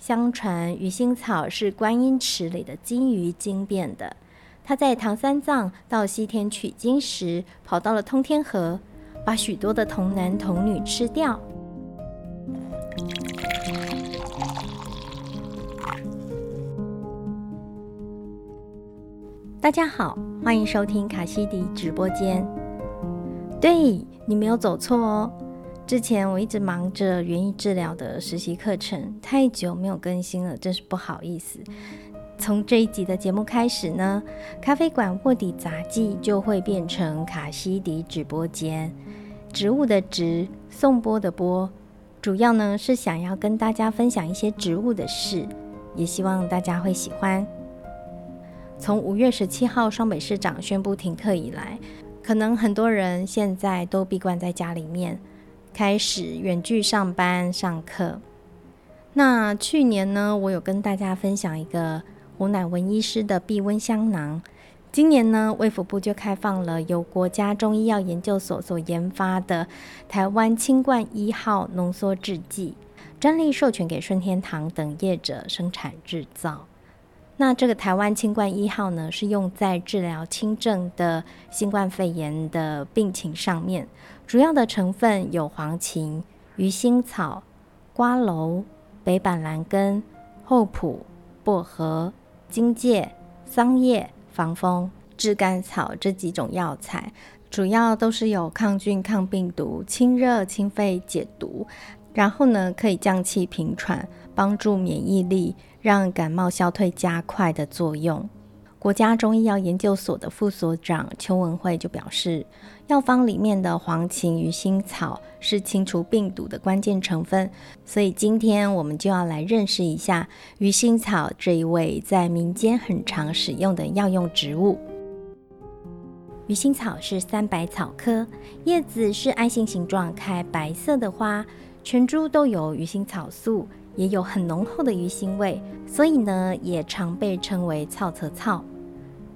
相传鱼腥草是观音池里的金鱼精变的。他在唐三藏到西天取经时，跑到了通天河，把许多的童男童女吃掉。大家好，欢迎收听卡西迪直播间。对你没有走错哦。之前我一直忙着园艺治疗的实习课程，太久没有更新了，真是不好意思。从这一集的节目开始呢，咖啡馆卧底杂技就会变成卡西迪直播间。植物的植，颂钵的钵，主要呢是想要跟大家分享一些植物的事，也希望大家会喜欢。从五月十七号双北市长宣布停课以来，可能很多人现在都闭关在家里面。开始远距上班上课。那去年呢，我有跟大家分享一个胡乃文医师的避瘟香囊。今年呢，卫福部就开放了由国家中医药研究所所研发的台湾清冠一号浓缩制剂，专利授权给顺天堂等业者生产制造。那这个台湾清冠一号呢，是用在治疗轻症的新冠肺炎的病情上面。主要的成分有黄芩、鱼腥草、瓜蒌、北板蓝根、厚朴、薄荷、荆芥、桑叶、防风、炙甘草这几种药材，主要都是有抗菌、抗病毒、清热、清肺、解毒，然后呢可以降气平喘，帮助免疫力，让感冒消退加快的作用。国家中医药研究所的副所长邱文慧就表示。药方里面的黄芩、鱼腥草是清除病毒的关键成分，所以今天我们就要来认识一下鱼腥草这一位在民间很常使用的药用植物。鱼腥草是三白草科，叶子是爱心形状，开白色的花，全株都有鱼腥草素，也有很浓厚的鱼腥味，所以呢，也常被称为草册草。《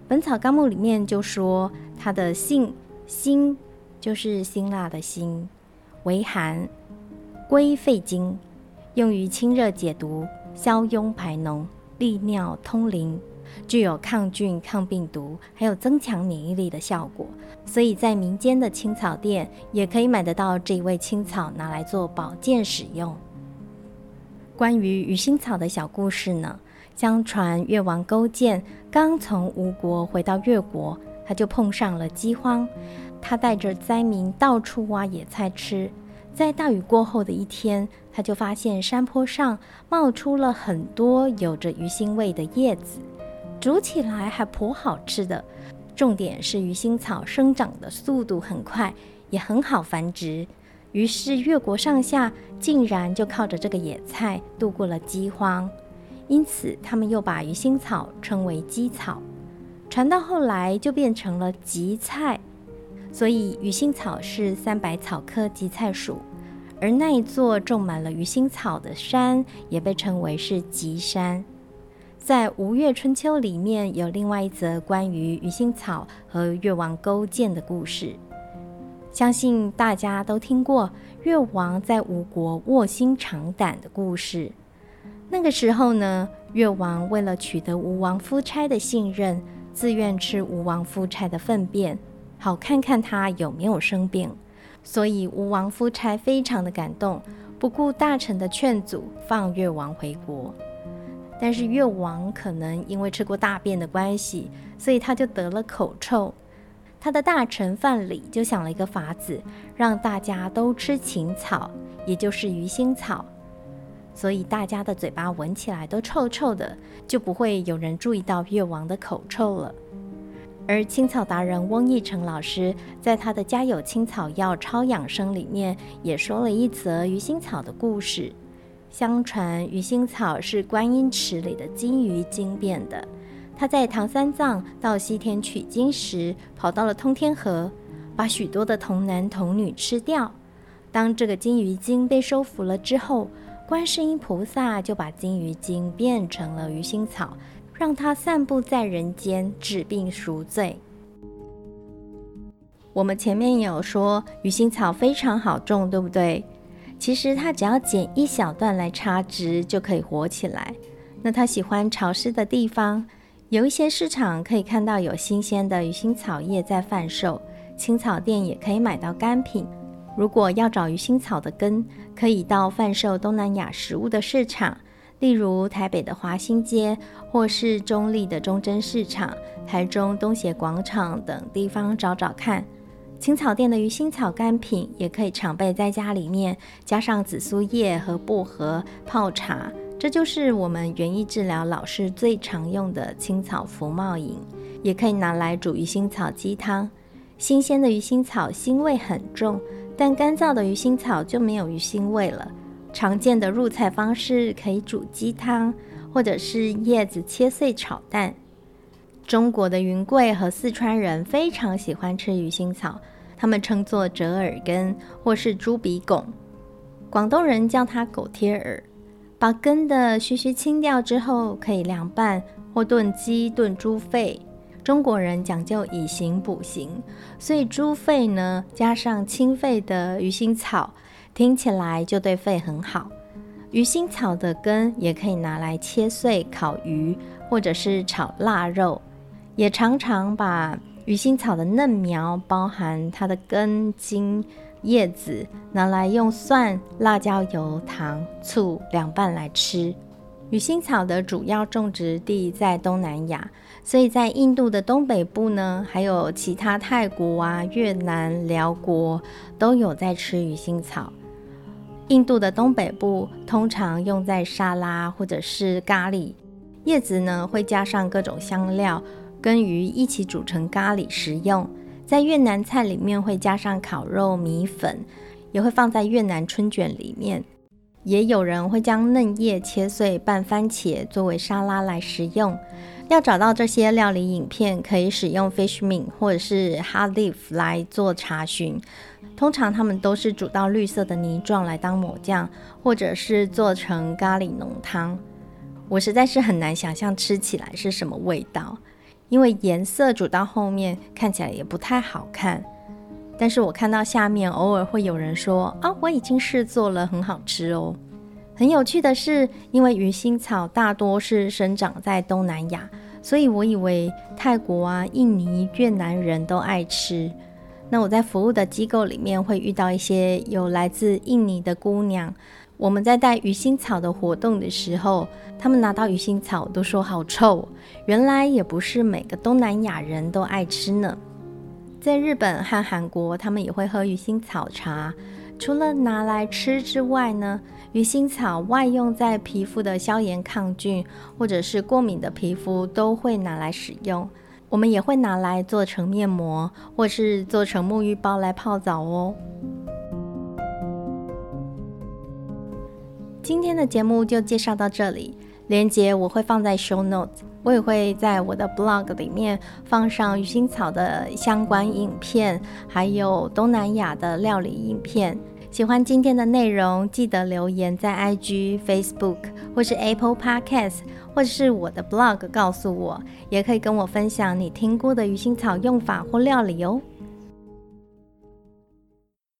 本草纲目》里面就说它的性。辛就是辛辣的辛，为寒，归肺经，用于清热解毒、消痈排脓、利尿通淋，具有抗菌、抗病毒，还有增强免疫力的效果。所以在民间的青草店也可以买得到这一味青草，拿来做保健使用。关于鱼腥草的小故事呢？相传越王勾践刚从吴国回到越国。他就碰上了饥荒，他带着灾民到处挖野菜吃。在大雨过后的一天，他就发现山坡上冒出了很多有着鱼腥味的叶子，煮起来还颇好吃的。重点是鱼腥草生长的速度很快，也很好繁殖。于是越国上下竟然就靠着这个野菜度过了饥荒，因此他们又把鱼腥草称为鸡草。传到后来就变成了荠菜，所以鱼腥草是三百草科荠菜属，而那一座种满了鱼腥草的山也被称为是荠山。在《吴越春秋》里面有另外一则关于鱼腥草和越王勾践的故事，相信大家都听过越王在吴国卧薪尝胆的故事。那个时候呢，越王为了取得吴王夫差的信任。自愿吃吴王夫差的粪便，好看看他有没有生病。所以吴王夫差非常的感动，不顾大臣的劝阻，放越王回国。但是越王可能因为吃过大便的关系，所以他就得了口臭。他的大臣范蠡就想了一个法子，让大家都吃芹草，也就是鱼腥草。所以大家的嘴巴闻起来都臭臭的，就不会有人注意到越王的口臭了。而青草达人翁义成老师在他的《家有青草药超养生》里面也说了一则鱼腥草的故事。相传鱼腥草是观音池里的金鱼精变的，他在唐三藏到西天取经时，跑到了通天河，把许多的童男童女吃掉。当这个金鱼精被收服了之后，观世音菩萨就把金鱼精变成了鱼腥草，让它散布在人间，治病赎罪。我们前面有说鱼腥草非常好种，对不对？其实它只要剪一小段来插枝就可以活起来。那它喜欢潮湿的地方，有一些市场可以看到有新鲜的鱼腥草叶在贩售，青草店也可以买到干品。如果要找鱼腥草的根，可以到贩售东南亚食物的市场，例如台北的华新街，或是中立的中贞市场、台中东协广场等地方找找看。青草店的鱼腥草干品也可以常备在家里面，加上紫苏叶和薄荷泡茶，这就是我们园艺治疗老师最常用的青草福茂饮。也可以拿来煮鱼腥草鸡汤。新鲜的鱼腥草腥味很重。但干燥的鱼腥草就没有鱼腥味了。常见的入菜方式可以煮鸡汤，或者是叶子切碎炒蛋。中国的云贵和四川人非常喜欢吃鱼腥草，他们称作折耳根或是猪鼻拱。广东人叫它狗贴耳。把根的须须清掉之后，可以凉拌或炖鸡、炖猪肺。中国人讲究以形补形，所以猪肺呢加上清肺的鱼腥草，听起来就对肺很好。鱼腥草的根也可以拿来切碎烤鱼，或者是炒腊肉。也常常把鱼腥草的嫩苗，包含它的根茎、叶子，拿来用蒜、辣椒油、糖、醋凉拌来吃。鱼腥草的主要种植地在东南亚。所以在印度的东北部呢，还有其他泰国啊、越南、辽国都有在吃鱼腥草。印度的东北部通常用在沙拉或者是咖喱，叶子呢会加上各种香料，跟鱼一起煮成咖喱食用。在越南菜里面会加上烤肉、米粉，也会放在越南春卷里面。也有人会将嫩叶切碎拌番茄作为沙拉来食用。要找到这些料理影片，可以使用 Fishme 或者是 Hard Leaf 来做查询。通常他们都是煮到绿色的泥状来当抹酱，或者是做成咖喱浓汤。我实在是很难想象吃起来是什么味道，因为颜色煮到后面看起来也不太好看。但是我看到下面偶尔会有人说：“啊，我已经试做了，很好吃哦。”很有趣的是，因为鱼腥草大多是生长在东南亚，所以我以为泰国啊、印尼、越南人都爱吃。那我在服务的机构里面会遇到一些有来自印尼的姑娘，我们在带鱼腥草的活动的时候，他们拿到鱼腥草都说好臭。原来也不是每个东南亚人都爱吃呢。在日本和韩国，他们也会喝鱼腥草茶。除了拿来吃之外呢，鱼腥草外用在皮肤的消炎抗菌，或者是过敏的皮肤都会拿来使用。我们也会拿来做成面膜，或是做成沐浴包来泡澡哦。今天的节目就介绍到这里，链接我会放在 show notes。我也会在我的 blog 里面放上鱼腥草的相关影片，还有东南亚的料理影片。喜欢今天的内容，记得留言在 IG、Facebook 或是 Apple Podcast，或者是我的 blog 告诉我，也可以跟我分享你听过的鱼腥草用法或料理哦。